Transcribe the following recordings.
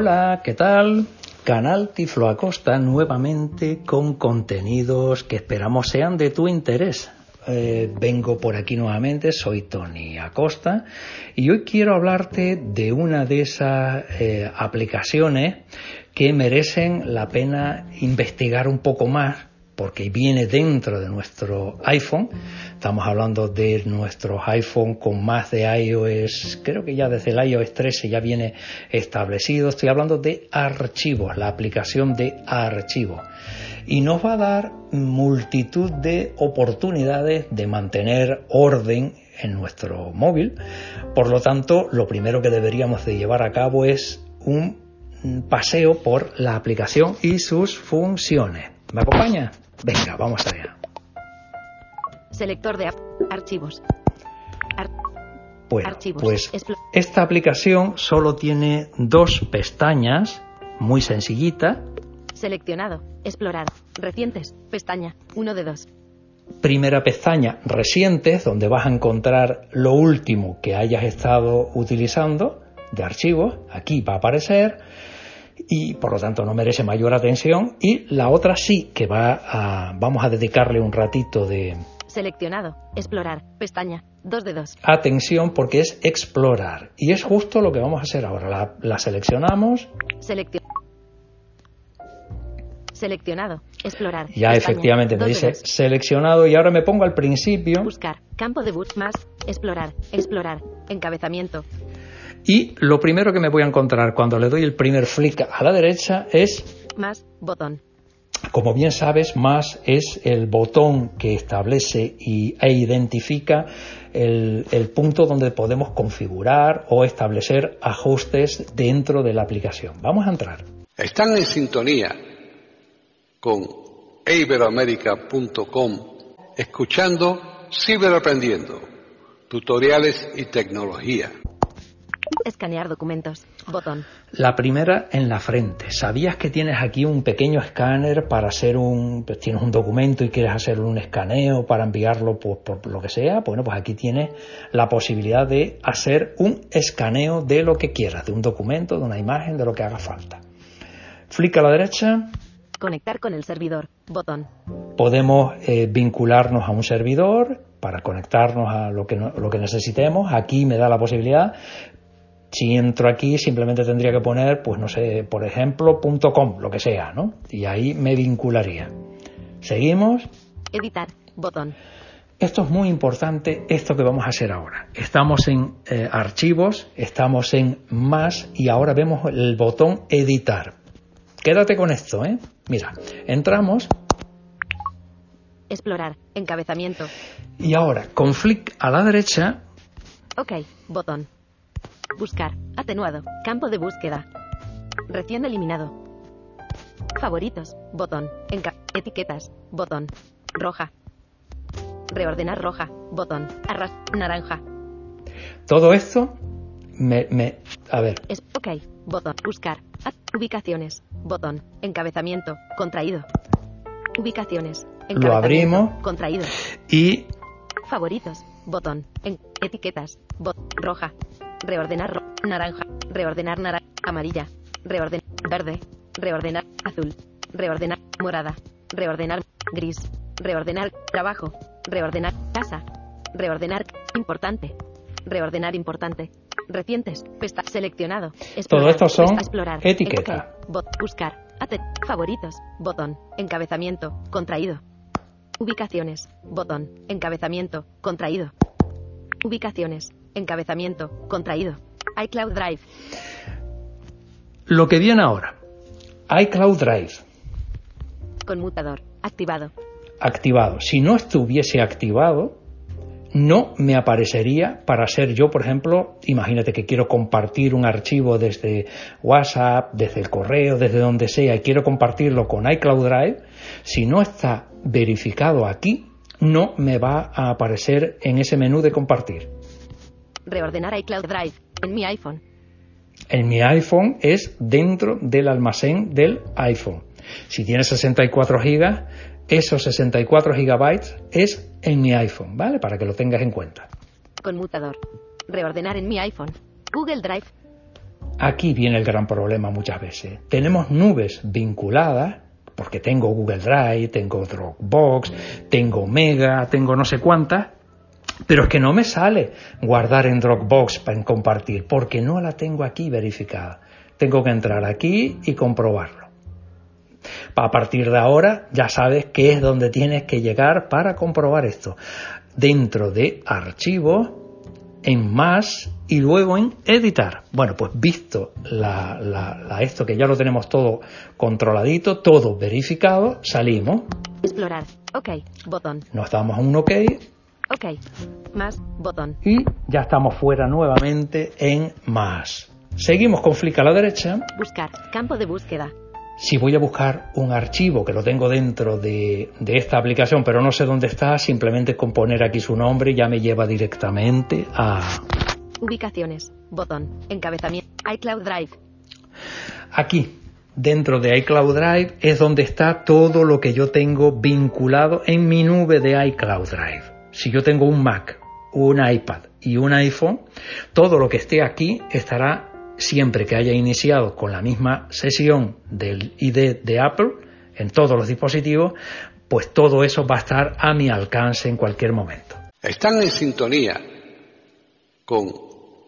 Hola, ¿qué tal? Canal Tiflo Acosta nuevamente con contenidos que esperamos sean de tu interés. Eh, vengo por aquí nuevamente, soy Tony Acosta y hoy quiero hablarte de una de esas eh, aplicaciones que merecen la pena investigar un poco más porque viene dentro de nuestro iPhone. Estamos hablando de nuestros iPhone con más de iOS, creo que ya desde el iOS 13 ya viene establecido. Estoy hablando de archivos, la aplicación de archivos y nos va a dar multitud de oportunidades de mantener orden en nuestro móvil. Por lo tanto, lo primero que deberíamos de llevar a cabo es un paseo por la aplicación y sus funciones. ¿Me acompaña? Venga, vamos allá. Selector de archivos. bueno, pues esta aplicación solo tiene dos pestañas, muy sencillita, Seleccionado. Explorar. Recientes. Pestaña. 1 de 2. Primera pestaña, recientes, donde vas a encontrar lo último que hayas estado utilizando de archivos. Aquí va a aparecer y por lo tanto no merece mayor atención. Y la otra sí que va a, vamos a dedicarle un ratito de... Seleccionado. Explorar. Pestaña. 2 de 2. Atención porque es explorar. Y es justo lo que vamos a hacer ahora. La, la seleccionamos. Seleccionado Seleccionado. Explorar. Ya efectivamente me dice seleccionado y ahora me pongo al principio. Buscar. Campo de bus más. Explorar. Explorar. Encabezamiento. Y lo primero que me voy a encontrar cuando le doy el primer flick a la derecha es... Más. Botón. Como bien sabes, más es el botón que establece y, e identifica el, el, punto donde podemos configurar o establecer ajustes dentro de la aplicación. Vamos a entrar. Están en sintonía con iberoamerica.com, escuchando Ciberaprendiendo, tutoriales y tecnología. Escanear documentos. Botón. La primera en la frente. ¿Sabías que tienes aquí un pequeño escáner para hacer un... Pues tienes un documento y quieres hacer un escaneo para enviarlo por, por, lo que sea? Bueno, pues aquí tienes la posibilidad de hacer un escaneo de lo que quieras, de un documento, de una imagen, de lo que haga falta. Flick a la derecha, Conectar con el servidor. Botón. Podemos eh, vincularnos a un servidor para conectarnos a lo que, lo que necesitemos. Aquí me da la posibilidad. Si entro aquí, simplemente tendría que poner, pues no sé, por ejemplo, .com, lo que sea, ¿no? Y ahí me vincularía. Seguimos. Editar. Botón. Esto es muy importante, esto que vamos a hacer ahora. Estamos en eh, archivos, estamos en más y ahora vemos el botón editar. Quédate con esto, ¿eh? Mira, entramos. Explorar, encabezamiento. Y ahora, con flick a la derecha. Ok, botón. Buscar, atenuado, campo de búsqueda. Recién eliminado. Favoritos, botón. Enca etiquetas, botón. Roja. Reordenar roja, botón. Arras, naranja. Todo esto me, me, a ver. Es, ok, botón. Buscar, ubicaciones, botón, encabezamiento, contraído. Ubicaciones, lo abrimos contraído. Y favoritos, botón, en, etiquetas, bot, roja, reordenar naranja, reordenar naranja, amarilla, reordenar verde, reordenar azul, reordenar morada, reordenar gris, reordenar trabajo, reordenar casa, reordenar importante, reordenar importante, Recientes. Pesta. Seleccionado. Todo esto son explorar. Bot- buscar. Favoritos. Botón. Encabezamiento. Contraído. Ubicaciones. Botón. Encabezamiento. Contraído. Ubicaciones. Encabezamiento. Contraído. iCloud Drive. Lo que viene ahora, iCloud Drive, Conmutador. Activado. activado. Si no estuviese activado, no me aparecería para ser yo, por ejemplo, imagínate que quiero compartir un archivo desde WhatsApp, desde el correo, desde donde sea, y quiero compartirlo con iCloud Drive, si no está verificado aquí, no me va a aparecer en ese menú de compartir. Reordenar iCloud Drive. En mi iPhone. En mi iPhone es dentro del almacén del iPhone. Si tiene 64 gigas, esos 64 gigabytes es en mi iPhone, ¿vale? Para que lo tengas en cuenta. Conmutador. Reordenar en mi iPhone. Google Drive. Aquí viene el gran problema muchas veces. Tenemos nubes vinculadas, porque tengo Google Drive, tengo Dropbox, tengo Mega, tengo no sé cuántas, pero es que no me sale guardar en Dropbox para compartir, porque no la tengo aquí verificada. Tengo que entrar aquí y comprobarlo. A partir de ahora ya sabes qué es donde tienes que llegar para comprobar esto. Dentro de archivos, en más y luego en editar. Bueno, pues visto la, la- la- esto que ya lo tenemos todo controladito, todo verificado, salimos, Explorar. Ok. Botón. nos damos a un OK Ok. Más. Botón. y ya estamos fuera nuevamente en más. Seguimos con flick a la derecha. Buscar. Campo de búsqueda. Si voy a buscar un archivo que lo tengo dentro de, de esta aplicación, pero no sé dónde está, simplemente con poner aquí su nombre ya me lleva directamente a Ubicaciones. Botón. Encabezamiento. iCloud Drive. aquí. Dentro de iCloud Drive es donde está todo lo que yo tengo vinculado en mi nube de iCloud Drive. Si yo tengo un Mac, un iPad y un iPhone, todo lo que esté aquí estará siempre que haya iniciado con la misma sesión del ID de Apple en todos los dispositivos, pues todo eso va a estar a mi alcance en cualquier momento. Están en sintonía con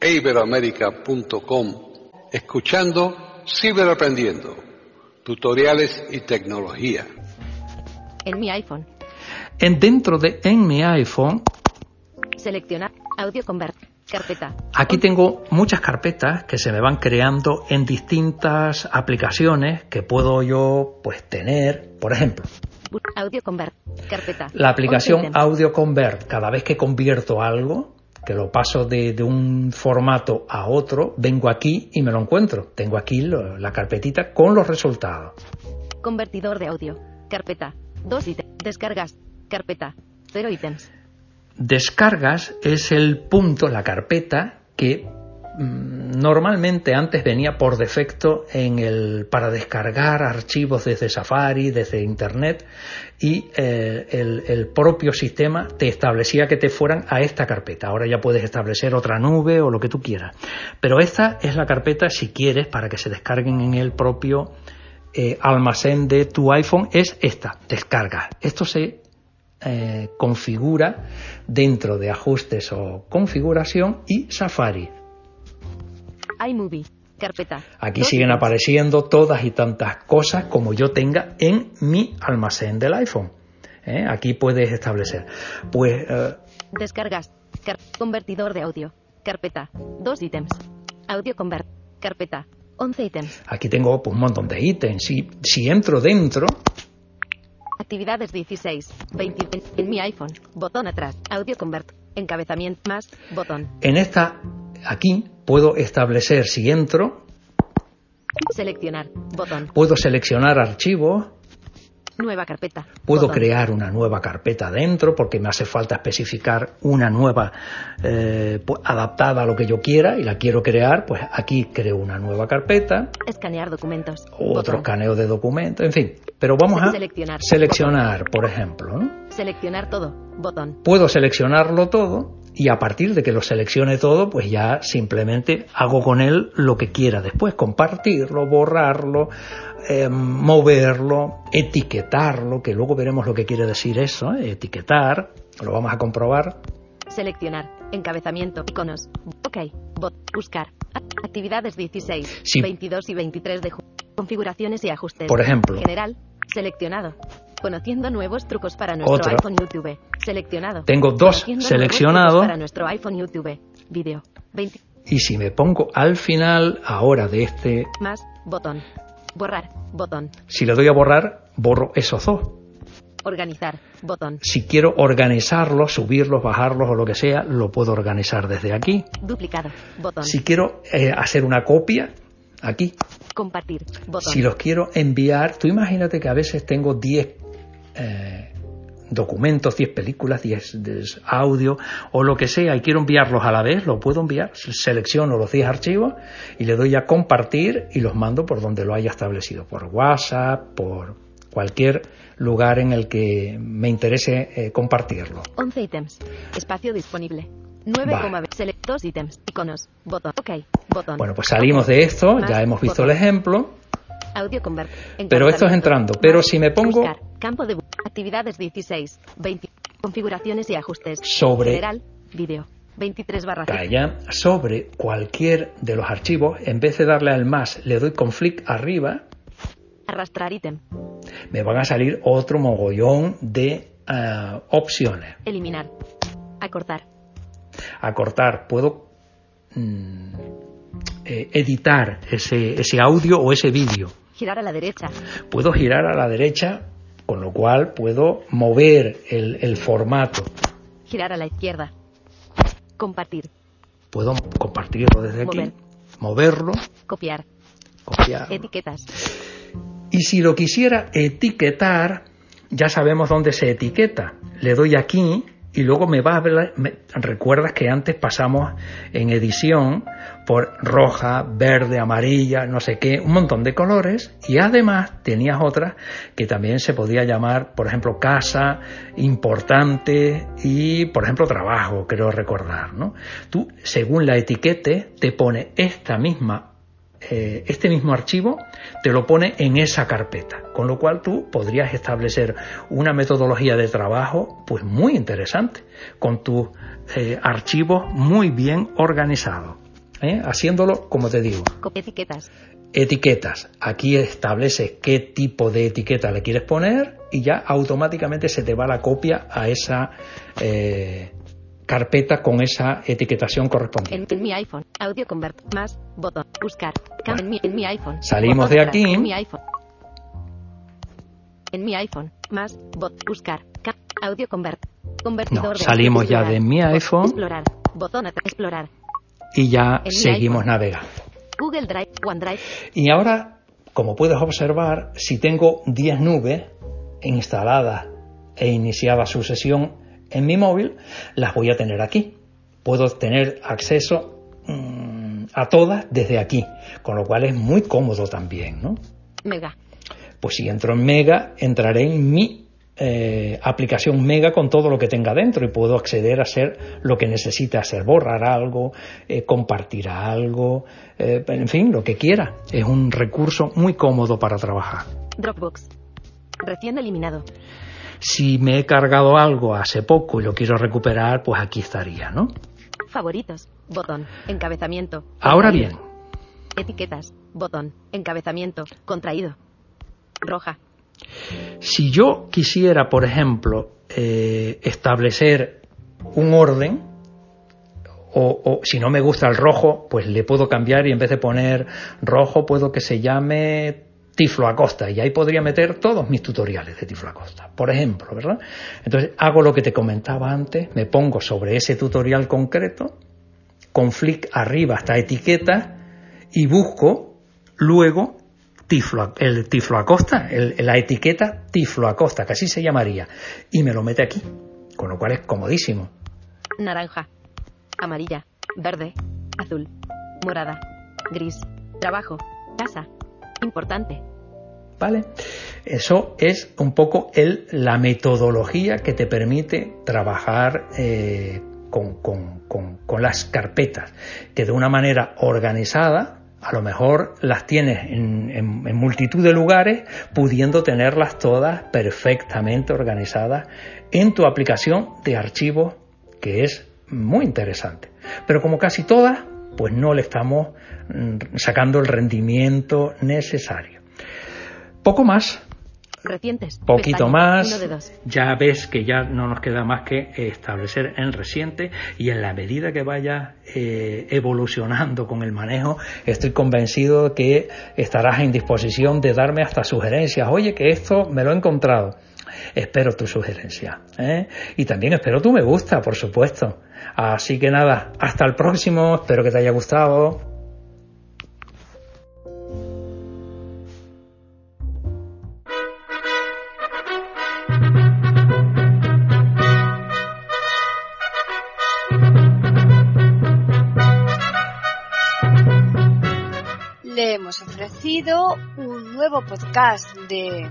iberoamérica.com escuchando Ciberaprendiendo, tutoriales y tecnología. En mi iPhone. En dentro de en mi iPhone Seleccionar. Audio convert. Carpeta. Aquí tengo muchas carpetas que se me van creando en distintas aplicaciones que puedo yo pues tener, por ejemplo, Audio convert. Carpeta. la aplicación 11 ítems. Audio Convert, cada vez que convierto algo, que lo paso de, de un formato a otro, vengo aquí y me lo encuentro. Tengo aquí lo- la carpetita con los resultados. Convertidor de audio. Carpeta. Dos ítems. Descargas. Carpeta. Cero ítems. Descargas es el punto, la carpeta que mm, normalmente antes venía por defecto en el para descargar archivos desde Safari, desde Internet y eh, el, propio sistema te establecía que te fueran a esta carpeta. Ahora ya puedes establecer otra nube o lo que tú quieras. Pero esta es la carpeta si quieres para que se descarguen en el propio eh, almacén de tu iPhone es esta, descarga. Esto se eh, configura dentro de ajustes o configuración y Safari. iMovie. Carpeta. Aquí siguen apareciendo todas y tantas cosas como yo tenga en mi almacén del iPhone. ¿eh? Aquí puedes establecer. Pues eh, Descargas. Car- convertidor de audio. Carpeta. Dos ítems. Audio convert. Carpeta. 11 ítems. aquí tengo pues, un montón de ítems. Si, si entro dentro, Actividades 16. 20. En mi iPhone. Botón atrás. Audio convert. Encabezamiento más. Botón. en esta, aquí puedo establecer, si entro, Seleccionar. Botón. puedo seleccionar archivos, Nueva carpeta. Puedo Botón. crear una nueva carpeta dentro porque me hace falta especificar una nueva eh, adaptada a lo que yo quiera y la quiero crear, pues aquí creo una nueva carpeta, Escanear documentos. otro Botón. escaneo de documentos, en fin. Pero vamos a Seleccionar. seleccionar, por ejemplo. ¿no? Seleccionar todo. Botón. Puedo seleccionarlo todo y a partir de que lo seleccione todo, pues ya simplemente hago con él lo que quiera después, compartirlo, borrarlo, eh, moverlo, etiquetarlo, que luego veremos lo que quiere decir eso, ¿eh? etiquetar, lo vamos a comprobar. Seleccionar. Encabezamiento. Iconos. Ok. Bot. Buscar. Actividades 16, Sí. 22 y 23 de junio. Configuraciones y ajustes. Por ejemplo. General. Seleccionado. Conociendo nuevos trucos para nuestro Otro. iPhone YouTube. Seleccionado. Tengo dos seleccionados. Para nuestro iPhone YouTube. Video. 20 Y si me pongo al final ahora de este, más. Botón. Borrar. Botón. si le doy a borrar, borro esos dos. Organizar. Botón. Si quiero organizarlos, subirlos, bajarlos o lo que sea, lo puedo organizar desde aquí. Duplicado. Botón. Si quiero eh, hacer una copia, aquí. Compartir. Botón. Si los quiero enviar, tú imagínate que a veces tengo 10 eh, documentos, 10 películas, 10 de- audio o lo que sea y quiero enviarlos a la vez, lo puedo enviar. Selecciono los 10 archivos y le doy a compartir y los mando por donde lo haya establecido, por WhatsApp, por cualquier lugar en el que me interese eh, compartirlo. 11 ítems. Espacio disponible. 9, Vale. select 2 ítems. Iconos. Botón. Ok. Botón. Bueno, pues salimos de esto, Más ya hemos visto el ejemplo. Audio. Pero esto es entrando. Pero si me pongo- Buscar. Campo de actividades 16, 20. Configuraciones y ajustes. Sobre- General. Video. 23 barra. Calla, sobre cualquier de los archivos, en vez de darle al más, le doy con flick arriba, Arrastrar ítem. me van a salir otro mogollón de ah, opciones. Eliminar. Acortar. Acortar, puedo mm, eh, editar ese, ese audio o ese vídeo. Girar a la derecha. Puedo girar a la derecha, con lo cual puedo mover el, el formato. Girar a la izquierda. Compartir. Puedo compartirlo desde aquí, Mover. moverlo, Copiar. copiarlo. Etiquetas. Y si lo quisiera etiquetar, ya sabemos dónde se etiqueta. Le doy aquí y luego me va a hablar. me- Recuerdas que antes pasamos en edición por roja, verde, amarilla, no sé qué, un montón de colores. Y además tenías otras que también se podía llamar, por ejemplo, casa, importante y, por ejemplo, trabajo, creo recordar. ¿no? Tú, según la etiquete, te pone esta misma eh, este mismo archivo te lo pone en esa carpeta, con lo cual tú podrías establecer una metodología de trabajo pues muy interesante, con tus eh, archivos muy bien organizados, ¿eh? haciéndolo como te digo. Etiquetas. Etiquetas. Aquí estableces qué tipo de etiqueta le quieres poner y ya automáticamente se te va la copia a esa eh, carpeta con esa etiquetación correspondiente. En, en mi iPhone. Audio convert. Más. Botón. Buscar. Cam- en, mi, en mi iPhone. Salimos Botón de aquí. En mi iPhone. En mi iPhone. Más. Bot. Buscar. Cam- audio convert. Convertidor No, salimos ya explorar. de mi iPhone. Explorar. Botón atrás. Explorar. Y ya En seguimos navegando. Google Drive. OneDrive. Y ahora, como puedes observar, si tengo 10 nubes instaladas e iniciada su sesión en mi móvil, las voy a tener aquí. Puedo tener acceso mm, a todas desde aquí, con lo cual es muy cómodo también, ¿no? Mega. Pues si entro en Mega, entraré en mi eh, aplicación Mega con todo lo que tenga dentro y puedo acceder a hacer lo que necesite hacer, borrar algo, eh, compartir algo, eh, en fin, lo que quiera. Es un recurso muy cómodo para trabajar. Dropbox. Recién eliminado. Si me he cargado algo hace poco y lo quiero recuperar, pues aquí estaría, ¿no? Favoritos. Botón. Encabezamiento. Ahora bien, Etiquetas. Botón. Encabezamiento. Contraído. Roja. si yo quisiera, por ejemplo, eh, establecer un orden, o, o si no me gusta el rojo, pues le puedo cambiar y en vez de poner rojo, puedo que se llame Tiflo Acosta y ahí podría meter todos mis tutoriales de Tiflo Acosta, por ejemplo, ¿verdad? Entonces hago lo que te comentaba antes, me pongo sobre ese tutorial concreto, con flick arriba hasta etiqueta y busco luego el Tiflo Acosta, el- la etiqueta Tiflo Acosta, que así se llamaría, y me lo mete aquí, con lo cual es comodísimo. Naranja. Amarilla. Verde. Azul. Morada. Gris. Trabajo. Casa. Importante. ¿Vale? Eso es un poco el, la metodología que te permite trabajar eh, con, con- con- las carpetas, que de una manera organizada, a lo mejor las tienes en, en- en multitud de lugares, pudiendo tenerlas todas perfectamente organizadas en tu aplicación de archivos, que es muy interesante. Pero como casi todas, pues no le estamos mm, sacando el rendimiento necesario. Poco más, Recientes. poquito Pestaña. más. De. Ya ves que ya no nos queda más que establecer en reciente y en la medida que vaya eh, evolucionando con el manejo, estoy convencido que estarás en disposición de darme hasta sugerencias. Oye, que esto me lo he encontrado. Espero tu sugerencia. ¿eh? Y también espero tu me gusta, por supuesto. Así que nada, hasta el próximo. Espero que te haya gustado. Le hemos ofrecido un nuevo podcast de